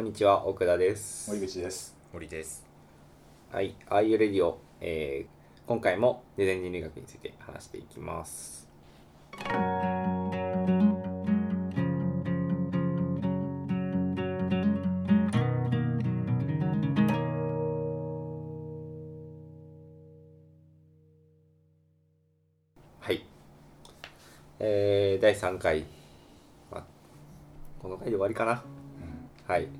こんにちは、奥田です。森口です。森です。はい、あいうレディオ、えー、今回もデザイン人類学について話していきます。はい。えー、第3回。まあ、この回で終わりかな。はい。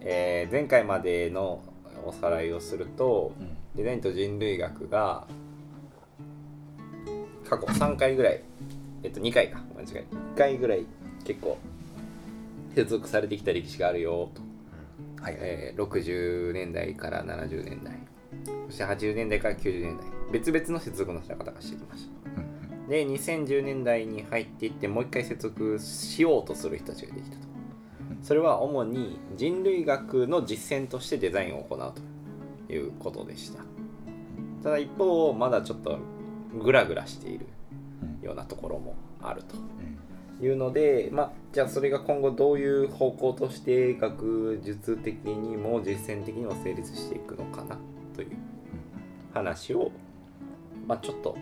えー前回までのおさらいをすると、うん。デザインと人類学が過去3回ぐらいえっと2回か。間違い1回ぐらい結構接続されてきた歴史があるよと、はいはい。えー60年代から70年代。そして80年代から90年代。別々の接続の仕方がしてきました。うんで2010年代に入っていってもう一回接続しようとする人たちができたとそれは主に人類学の実践としてデザインを行うということでした。ただ一方まだちょっとグラグラしているうんようなところもあるうんというのでまあじゃあそれが今後どういう方向として学術的にも実践的にも成立していくのかなという話をまあちょっと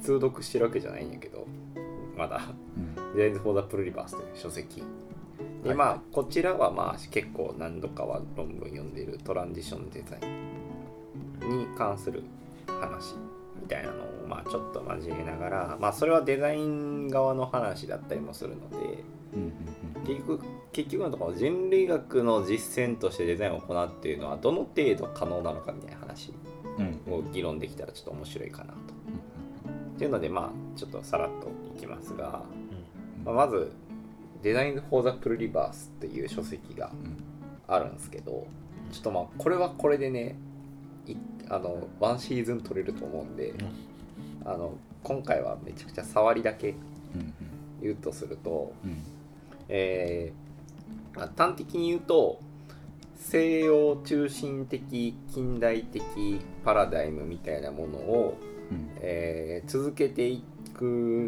通読してるわけじゃないんやけどまだ。うん「デザイン・フォー・ザ・プルリバース」という書籍。ではい。まあこちらはまあ結構何度かは論文読んでいるトランジションデザインに関する話みたいなのをまあちょっと交えながらまあそれはデザイン側の話だったりもするのでうん結局結局のところ人類学の実践としてデザインを行うっていうのはどの程度可能なのかみたいな話を議論できたらちょっと面白いかなと。っていうのでまあちょっとさらっといきますが、まあ、まず「デザイン・フォー・ザ・プルリバース」っていう書籍がうん。あるんですけどちょっとまあこれはこれでねいあのワンシーズン取れると思うんで、あの今回はめちゃくちゃ触りだけうん言うとすると、うん。えーまあ端的に言うと西洋中心的近代的パラダイムみたいなものを、うん。えー続けていく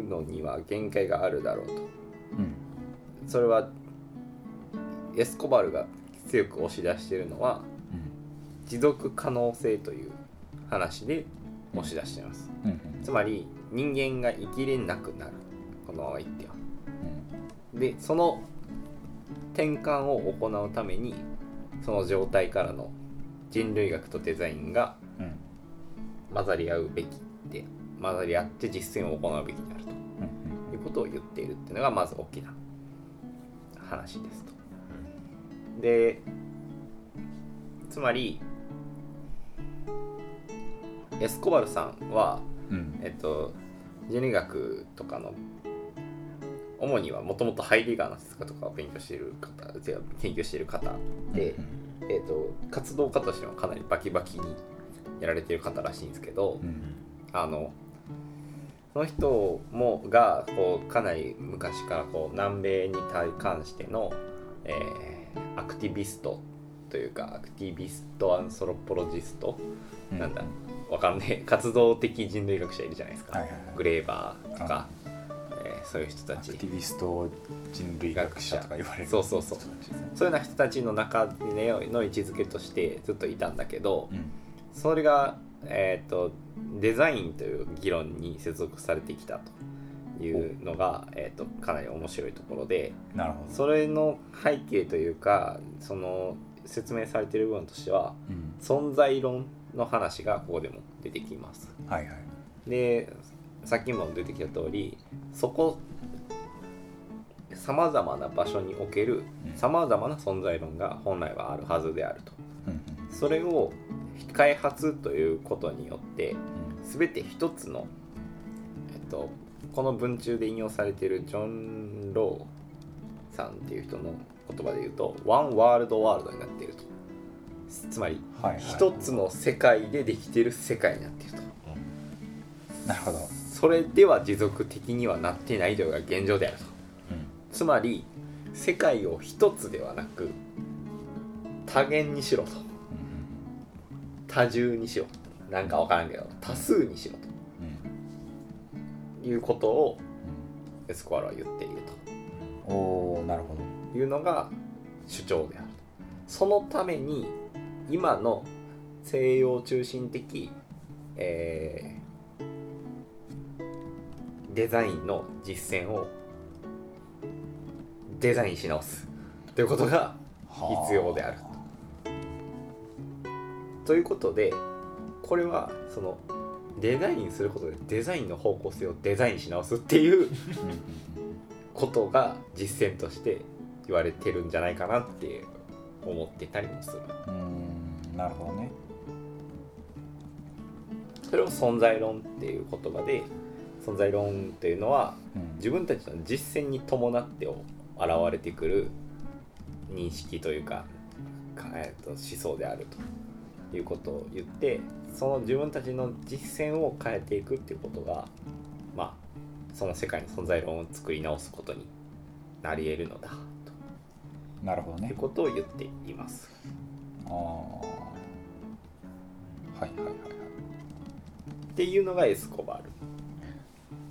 のには限界があるだろうと。うん。それはエスコバルが強く押し出しているのは持続可能性という話で押し出しています。うん。うん。つまり人間が生きれなくなる。このままいっては。でその転換を行うためにその状態からの人類学とデザインがうん。うん混ざり合うべきで混ざり合って実践を行うべきであると。うんいうことを言っているっていうのがまず大きな話ですと。でつまりエスコバルさんは、うん。えっと、人類学とかの主にはもともとハイデガーの哲学とかを勉強している方研究している方で、えっと、活動家としてはかなりバキバキにやられている方らしいんですけど、うんあのその人もがこうかなり昔からこう南米に関しての、えーアクティビストというかアクティビストアンソロポロジスト、うん。なんだわかんねえ。活動的人類学者いるじゃないですか、はいはいはい。グレーバーとか、えーそういう人たち。アクティビスト人類学者とか言われるそうそうそう。そういうような人たちの中での位置づけとしてずっといたんだけど、うん。それが、えー、とデザインという議論に接続されてきたというのが、えー、とかなり面白いところでなるほど。それの背景というかその説明されている部分としてはうん。存在論の話がここでも出てきます。はいはい。でさっきも出てきた通りそこさまざまな場所におけるうん。さまざまな存在論が本来はあるはずであると。うん。それを開発ということによってうん全て一つの、えっと、この文中で引用されているジョン・ローさんっていう人の言葉で言うとワンワールドワールドになっていると。つまり一つの世界でできている世界になっていると。なるほど。それでは持続的にはなっていないというのが現状であると。つまり世界を一つではなく多元にしろと。うん多重にしろなんか分からんけど多数にしろうと。いうことをエスコアラは言っていると。なるほど。というのが主張であると。そのために今の西洋中心的、えーデザインの実践をデザインし直す。ということが必要であるということでこれはそのデザインすることでデザインの方向性をデザインし直すっていうことが実践として言われてるんじゃないかなって思ってたりもする。うんなるほどね。それを存在論っていう言葉で存在論っていうのはうん。自分たちの実践に伴って現れてくる認識というか、かえーと思想であるということを言ってその自分たちの実践を変えていくっていうことがまあその世界の存在論を作り直すことになり得るのだと。いうなるほどね。ことを言っています。ああはいはいはいはい。っていうのがエスコバル。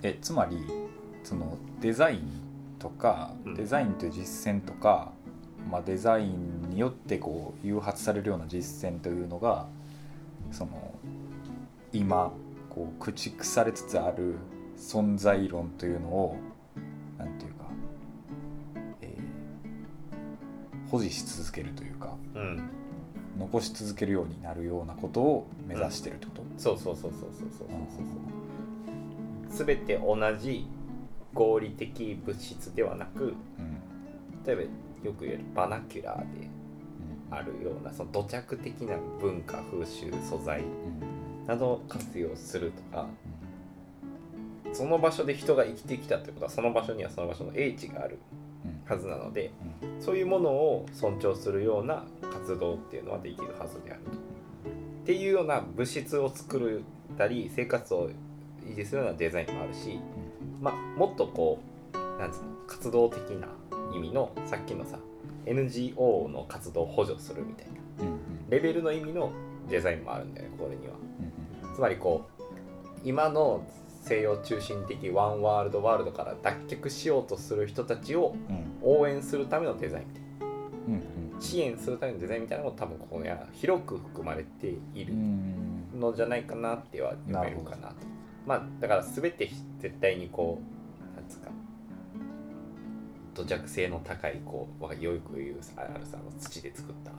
えつまりそのデザインとか、うん。デザインという実践とか、まあ、デザインによってこう誘発されるような実践というのがその今こう駆逐されつつある存在論というのを何ていうか、えー、保持し続けるというか、うん、残し続けるようになるようなことを目指してるってこと、うん、そうそうそうそうそうそうそうて同じ合理的物質ではなく、うん、例えばよく言えるバナキュラーでうん。あるようなその土着的な文化風習素材うん。などを活用するとかその場所で人が生きてきたってことはその場所にはその場所の英知があるうん。はずなのでうん。そういうものを尊重するような活動っていうのはできるはずであると。っていうような物質を作ったり生活を維持するようなデザインもあるし、まあ、もっとこうなんつうの活動的な意味のさっきのさ NGO の活動を補助するみたいな。うんうん。レベルの意味のデザインもあるんだよねこれには。うんつまりこう今の西洋中心的ワンワールドワールドから脱却しようとする人たちをうん。応援するためのデザインみたいな。うんうん支援するためのデザインみたいなのも多分ここには広く含まれているうん。のじゃないかなっては読めるかなと。まあだから全て絶対にこう土着性の高いこうわよく言うあるさあの土で作った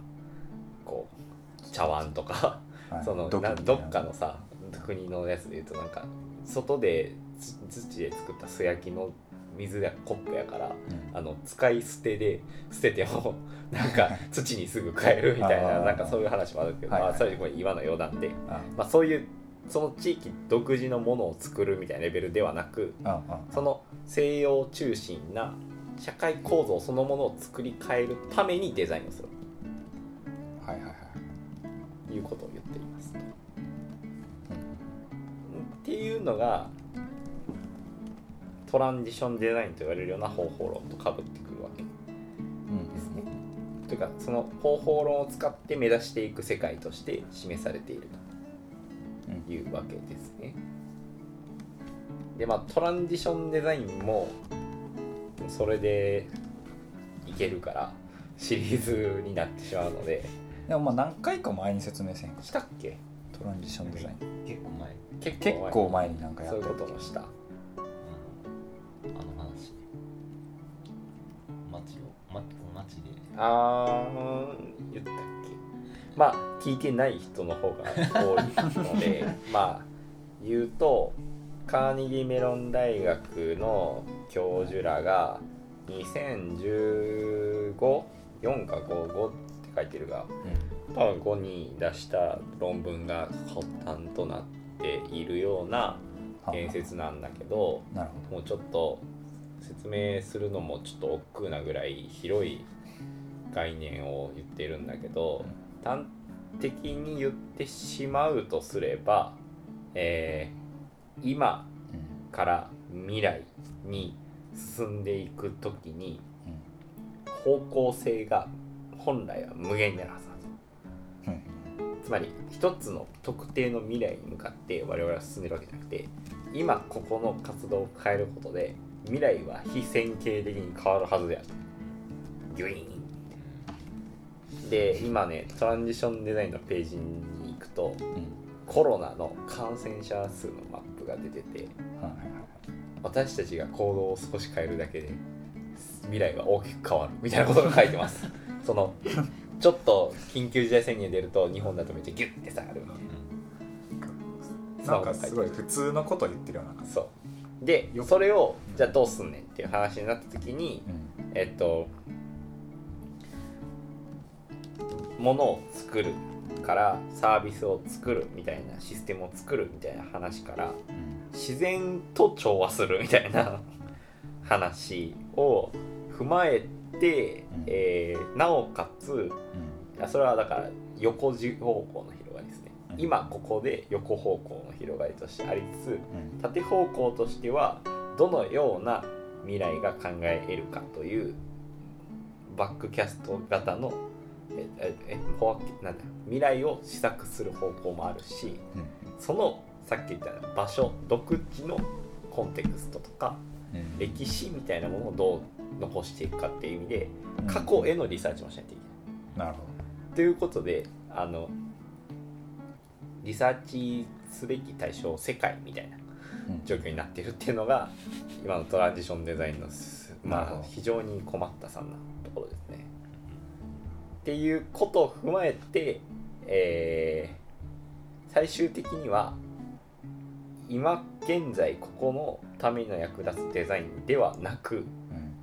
こう茶碗とかはい。そのどっかのさ国のやつで言うとなんか外でつ土で作った素焼きの水やコップやからうん。あの使い捨てで捨てても なんか土にすぐ変えるみたいななんかそういう話もあるけど、はい。はいまあ、それこれ今の余談で、あまあ、そういうその地域独自のものを作るみたいなレベルではなくその西洋中心な社会構造そのものを作り変えるためにデザインをするはいはいはいということを言っています。っていうのがトランジションデザインと言われるような方法論とかぶってくるわけうんですね。というかその方法論を使って目指していく世界として示されているというわけですね。でまあトランジションデザインもそれでいけるからシリーズになってしまうので。でもまあ何回か前に説明せんかしたっけ？トランジションデザイン。結構前。結結構構前になんかやそういうったこともした。あの話。街をま街で。あー言ったっけ？まあ聞いてない人の方が多いので まあ言うとカーネギーメロン大学の教授らが2015 4か55って書いてるが多分5に出した論文が発端となっているような言説なんだけどなるほもうちょっと説明するのもちょっと億劫なぐらい広い概念を言ってるんだけど端的に言ってしまうとすれば、えー今から未来に進んでいく時にうん。方向性が本来は無限になるはずなんですうん。つまり一つの特定の未来に向かって我々は進んでるわけじゃなくて今ここの活動を変えることで未来は非線形的に変わるはずであるギュイーン。で今ねトランジションデザインのページに行くとうん。コロナの感染者数のマップが出ててはいはいはい。私たちが行動を少し変えるだけで未来は大きく変わる。みたいなことが書いてます。そのちょっと緊急事態宣言出ると日本だとめっちゃギュッて下がるみたいな。なんかすごい普通のこと言ってるような感じ。そう。でそれをじゃあどうすんねんっていう話になった時にうん。えっとものを作るからサービスを作るみたいなシステムを作るみたいな話から自然と調和するみたいな 話を踏まえて、うん。えーなおかつうん。それはだから横方向の広がりですね、うん。今ここで横方向の広がりとしてありつつうん。縦方向としてはどのような未来が考え得るかというバックキャスト型のええなんだ未来を試作する方向もあるしそのさっき言った場所独自のコンテクストとかうん。歴史みたいなものをどう残していくかっていう意味でうん。過去へのリサーチもしないといけない。なるほということであのリサーチすべき対象世界みたいなどうん。状況になってるっていうのが今のトランジションデザインのまあ非常に困ったさんな。っていうことを踏まえて、えー最終的には今現在ここのための役立つデザインではなくうん。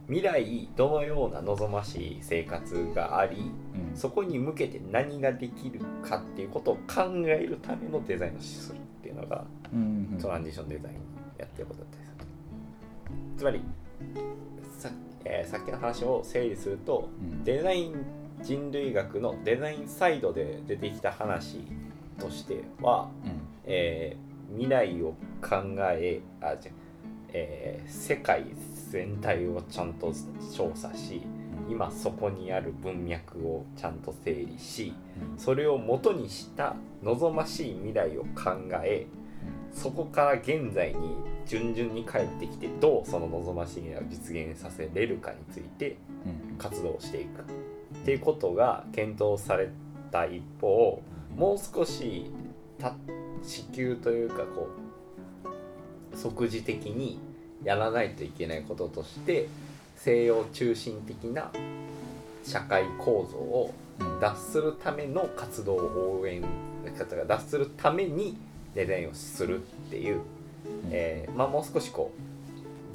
未来どのような望ましい生活がありうん。そこに向けて何ができるかっていうことを考えるためのデザインをするっていうのがうんうん。トランジションデザインやってることだったりす。るつまりさ,、えーさっきの話を整理するとうん。デザイン人類学のデザインサイドで出てきた話としては、うん。えー未来を考えあじゃえー世界全体をちゃんと調査し今そこにある文脈をちゃんと整理しそれを元にした望ましい未来を考えそこから現在に順々に帰ってきてどうその望ましい未来を実現させれるかについてうん。活動していくっていうことが検討された一方もう少した支給というかこう即時的にやらないといけないこととして西洋中心的な社会構造をうん。脱するための活動を応援方が脱するためにデザインをするっていう、えーまあ、もう少しこう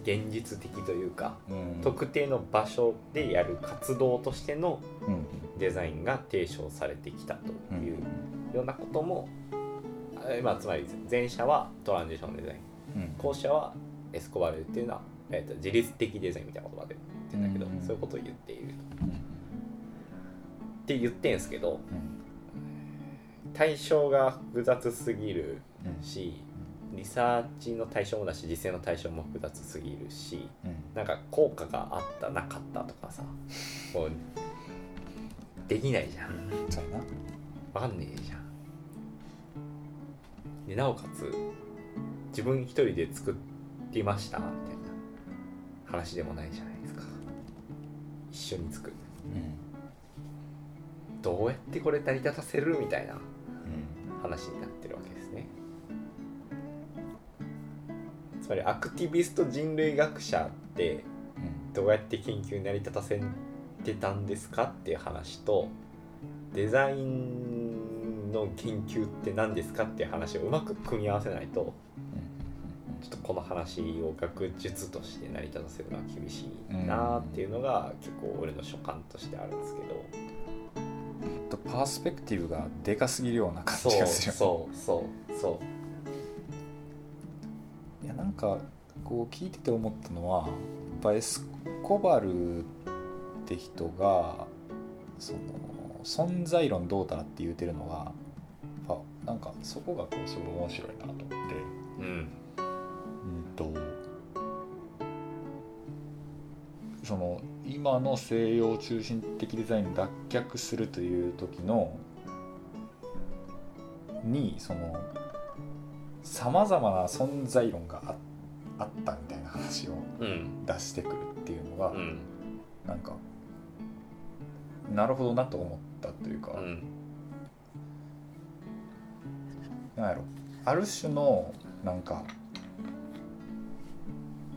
現実的というかうん。特定の場所でやる活動としてのうん。デザインが提唱されてきたとうんいうようなことも、えーまあ、つまり前者はトランジションデザインうん。後者はエスコバルっていうのは、えーと自律的デザインみたいな言葉で言ってんだけど、うん。そういうことを言っていると。うん。って言ってんすけどうん。対象が複雑すぎるうん。しリサーチの対象もだし実践の対象も複雑すぎるしうん。なんか効果があったなかったとかさこうできないじゃん。そうやな。わかんねえじゃん。でなおかつ自分一人で作りましたみたいな話でもないじゃないですか。一緒に作る。うん。どうやってこれ成り立たせる？みたいなうん。話になってるわけですねつまりアクティビスト人類学者ってうん。どうやって研究に成り立たせてたんですかっていう話とデザインの研究って何ですかっていう話をうまく組み合わせないとちょっとこの話を学術として成り立たせるのは厳しいなっていうのが結構俺の所感としてあるんですけど。とパースペクティブがでかすぎるような感そうじがするそうそうそういやなんかこう聞いてて思ったのはやっぱエスコバルって人がその存在論どうだって言うてるのがやなんかそこがこうすごい面白いなと思って。うん。うんとその今の西洋中心的デザインに脱却するという時のにそのさまざまな存在論がああったみたいな話をうん。出してくるっていうのが、うん。なんかなるほどなと思ったというか、うん。なんやろある種のなんか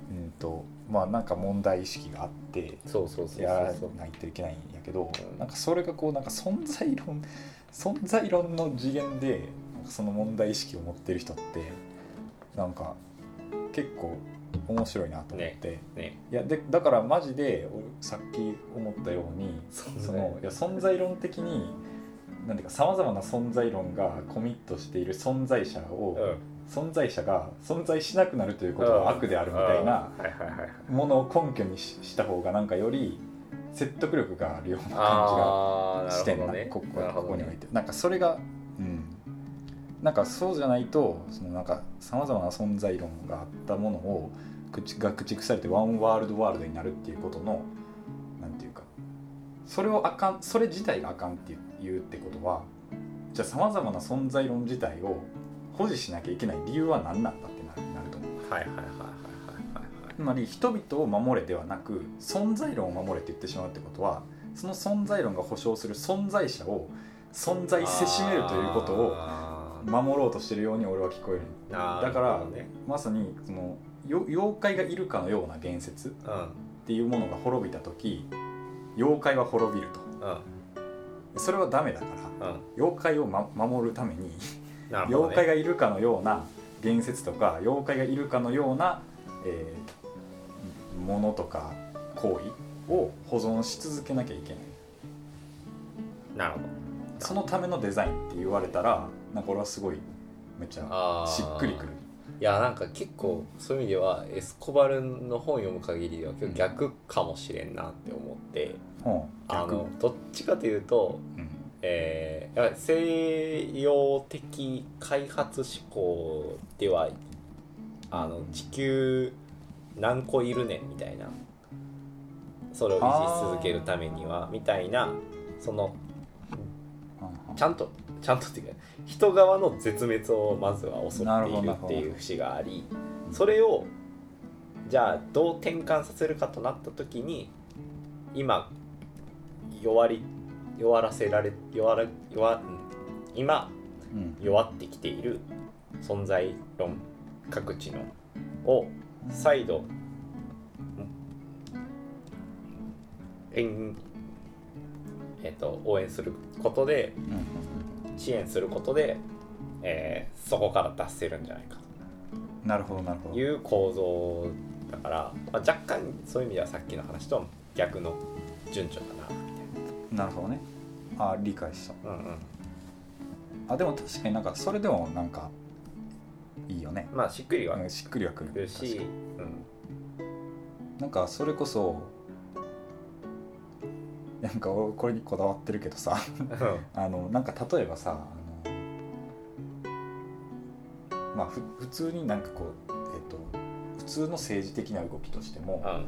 うんとまあなんか問題意識があってそうそうそうそうやらないといけないんやけどうん。なんかそれがこうなんか存在論存在論の次元でその問題意識を持ってる人ってなんか結構面白いなと思って、ねいやでだからマジで俺さっき思ったように存在そのいや存在論的になんていうかさまざまな存在論がコミットしている存在者を、うん。存在者が存在しなくなるということが悪であるみたいなものを根拠にしした方がなんかより説得力があるような感じがしてんなねここここにおいて。なんかそれがうんなんかそうじゃないとそのなんかさまざまな存在論があったものを口が駆逐されてワンワールドワールドになるっていうことのなんていうかそれをあかんそれ自体があかんって言うってことはじゃあさまざまな存在論自体を保持しなきゃいけない理由は何なんだってなるなると思う。はいはいはいはいはいはいつまり人々を守れではなく存在論を守れって言ってしまうってことはその存在論が保証する存在者を存在せしめるということを守ろうとしてるように俺は聞こえる。なだからね。まさにそのよ妖怪がいるかのような言説っうん。ていうものが滅びた時妖怪は滅びるうん。とそれはダメだからうん。妖怪を、ま、守るためになるほどね。妖怪がいるかのような言説とか妖怪がいるかのような、えーものとか行為を保存し続けなきゃいけない。なるほど。そのためのデザインって言われたらなんか俺はすごいめっちゃしっくりくる。いやなんか結構そういう意味ではエスコバルの本読む限りでは結構逆かもしれんなって思って、うんあ逆。のどっちかというと、うん。えーや西洋的開発思考ではあの地球何個いるねんみたいなそれを維持し続けるためにはみたいなそのうん。ちゃんとちゃんとっていうか人側の絶滅をまずは襲なっているっていう節がありそれをじゃあどう転換させるかとなった時に今弱り弱らせられ弱ら弱うん今うん。弱ってきている存在論各地のを再度んえっと応援することでうん支援することで、えーそこから脱せるんじゃないかなるほどなるほど。という構造だから、まあ、若干そういう意味ではさっきの話とは逆の順序だな。みなるほどね。あ理解した。たいな、うんうん、あでも確かになんかそれでもなんかいいよね。まあしっくりはうんしっくりはくる。し、うん、なんかそれこそなんか俺これにこだわってるけどさ。あのなんか例えばさあのまあふ普通になんかこうえっ、と普通の政治的な動きとしても、うん。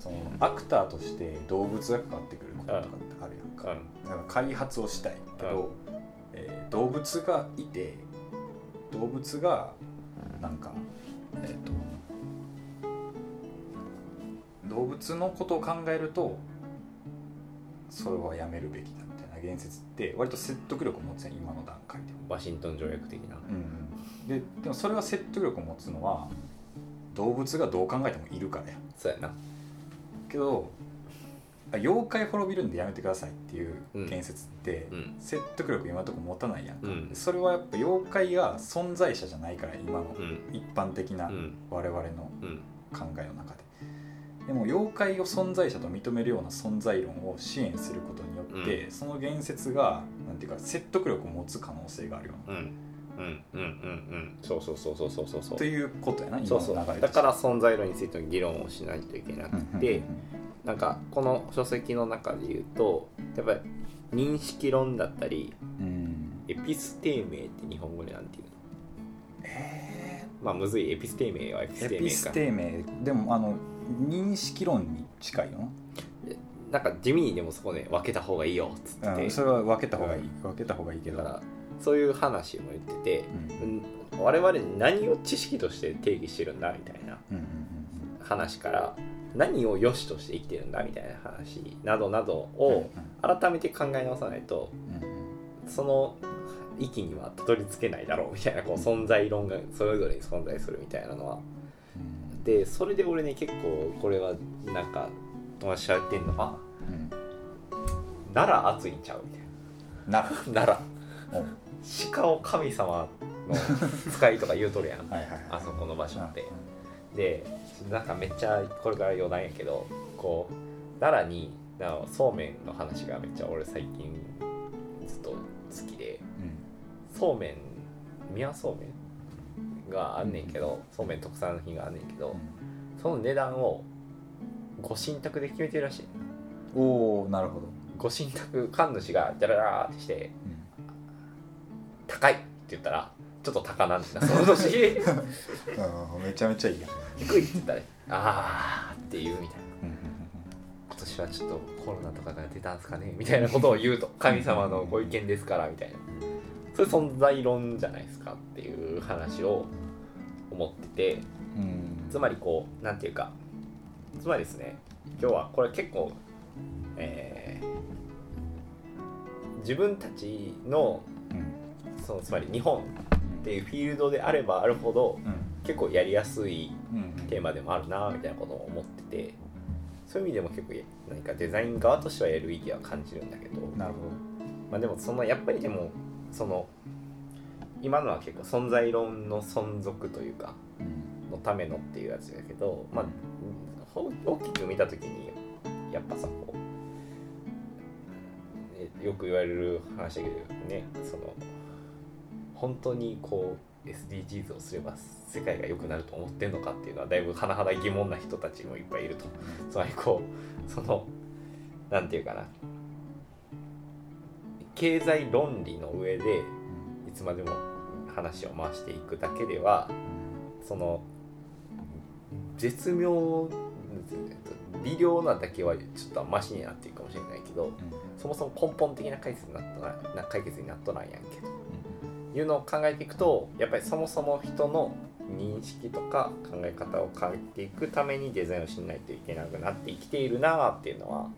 そのアクターとして動物が関わってくることとかってあるやんか,、うん。なんか開発をしたいけど、えー動物がいて動物がなんかえっ、と動物のことを考えるとそれはやめるべきだみたいな言説って割と説得力を持つやん今の段階でワシントン条約的な。うん、ででもそれは説得力を持つのは動物がどう考えてもいるからや。そうやな。けどあ妖怪滅びるんでやめてくださいっていううん。言説って、うん。説得力今のところ持たないやんか、うん。それはやっぱ妖怪が存在者じゃないから今のうん。一般的なうん。我々のうん。考えの中ででも妖怪を存在者と認めるような存在論を支援することによって、その言説がなんていうか説得力を持つ可能性があるようん。うん。うん。うん。うん。そうそうそうそうそうそうそう。ということやな今そうそう。の流れだから存在論についての議論をしないといけなくて、うんなんかこの書籍の中で言うとやっぱり認識論だったりうん。うんエピステーメって日本語でなんていうの？えまあむずい。エピステーメはエピスーエピステーメかテーメでもあの認識論に近いよなんか地味にでもそこで分けた方がいいよっつって。うん、それは分けた方がいい。分けた方がいいけど。だからそういう話も言ってて、うん。うん我々何を知識として定義してるんだみたいなうんうん話から何を良しとして生きてるんだみたいな話などなどを改めて考え直さないとその域にはたどり着けないだろうみたいなこう存在論がそれぞれに存在するみたいなのはでそれで俺ね結構これはなんか友達と喋ってんのは奈良熱いんちゃうみたいな。な奈お良鹿を神様の使いとか言うとるやん。あそこの場所って。でなんかめっちゃこれから余談やけどこう奈良になそうめんの話がめっちゃ俺最近ずっと好きで。そうめん宮そうめんがあんねんけどそうめん特産品があんねんけどその値段をご神託で決めてるらしい。おおなるほど。ご神託神主がジャララーってして高いって言ったらちょっと高なんだその年。うんめちゃめちゃいいやん。低いって言ったらあーって言うみたいな。今年はちょっとコロナとかが出たんすかねみたいなことを言うと神様のご意見ですからみたいな。それ存在論じゃないですかっていう話を思っててうん。つまりこうなんていうかつまりですね今日はこれ結構えー自分たちのうん。そのつまり日本っていうフィールドであればあるほど結構やりやすいうん。テーマでもあるなみたいなことを思っててそういう意味でも結構何かデザイン側としてはやる意義は感じるんだけど、なるほまあ、でもそのやっぱりでもその今のは結構存在論の存続というかどのためのっていうやつだけど、まあ、ほ大きく見た時にやっぱさこうえよく言われる話だけどねその本当にこう SDGs をすれば世界が良くなると思ってんのかっていうのはだいぶ甚だ疑問な人たちもいっぱいいると。つまりこうそのなんていうかな。経済論理の上でいつまでも話を回していくだけではその絶妙微量なだけはちょっとマシになっていくかもしれないけどそもそも根本的な解決になっとなな解決になっとないやんけと。いうのを考えていくとやっぱりそもそも人の認識とか考え方を変えていくためにデザインをしないといけなくなって生きているなっていうのは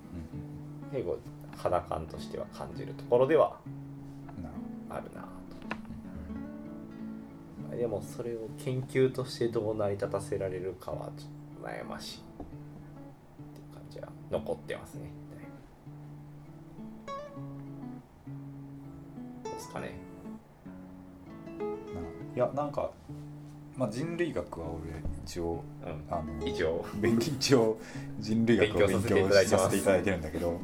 結構肌感としては感じるところではあるなとでもそれを研究としてどう成り立たせられるかはちょっと悩ましいっていう感じは残ってますね。どうですかね。いやなんかまあ人類学は俺一応うん。あの一応。勉強一応人類学を勉勉強させていただいてるんだけど。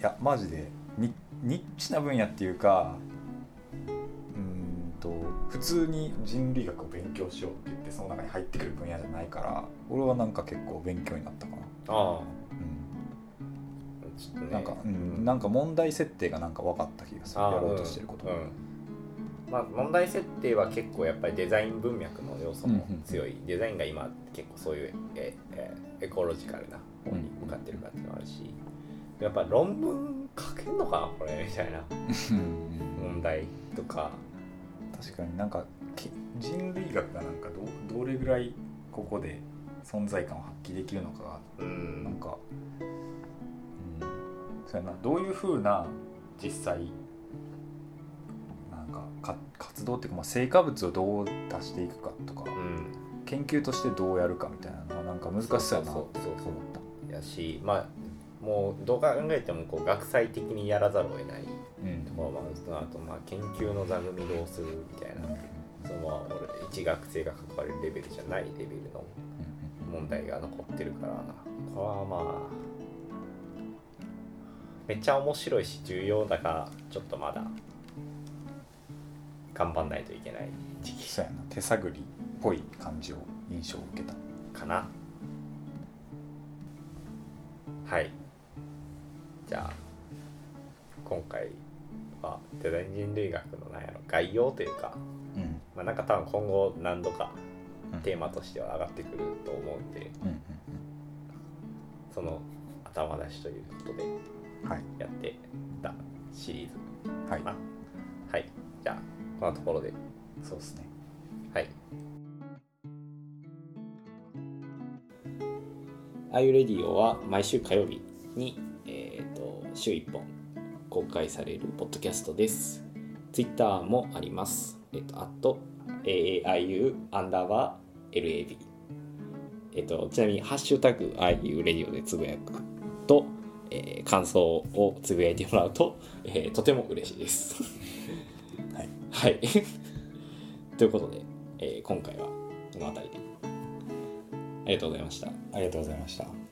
いやマジでニニッチな分野っていうか普通に人類学を勉強しようって言ってその中に入ってくる分野じゃないから俺はなんか結構勉強になったかな、ああ。うちょっとね。ん、なんか、うん、なんか問題設定がなんか分かった気がする。やろうとしてること、うんうん。まあ、問題設定は結構やっぱりデザイン文脈の要素も強い、デザインが今結構そういうええエコロジカルな方に向かってるかっていうのもあるし、やっぱ論文書けんのかなこれみたいな。うん。問題とか確かになんかき人類学がなんかどどれぐらいここで存在感を発揮できるのかがうなんんか、うん、そうやな。どういうふうな実際なんかか活動っていうか、まあ、成果物をどう出していくかとか、うん。研究としてどうやるかみたいなのはなんか難しそうやなってそう思った。やしまあもうどう考えてもこう学際的にやらざるを得ない。うんところもあるとあとまあ研究の座組どうするみたいな。そのまあ俺一学生が関われるレベルじゃないレベルの問題が残ってるからこれはまあめっちゃ面白いし重要だがちょっとまだ頑張んないといけない時期。そうやな。手探りっぽい感じを印象を受けた。かな。はい。じゃあ今回はデザイン人類学のなんやろ概要というかうん。まあなんか多分今後何度かうん。テーマとしては上がってくると思うんでうんうんその頭出しということでやってたシリーズ。はい。はい。じゃあこんなところで。そうですね。はい。あゆレディオは毎週火曜日に、えー、と週1本公開されるポッドキャストです。ツイッターもあります。えっ、と、あと、AAIU アンダーバー LAB。えっ、と、ちなみに、ハッシュタグ IU レディオでつぶやくと、えー感想をつぶやいてもらうと、えーとても嬉しいです。はい、はい。ということで、えー今回はこの辺りで。ありがとうございました。ありがとうございました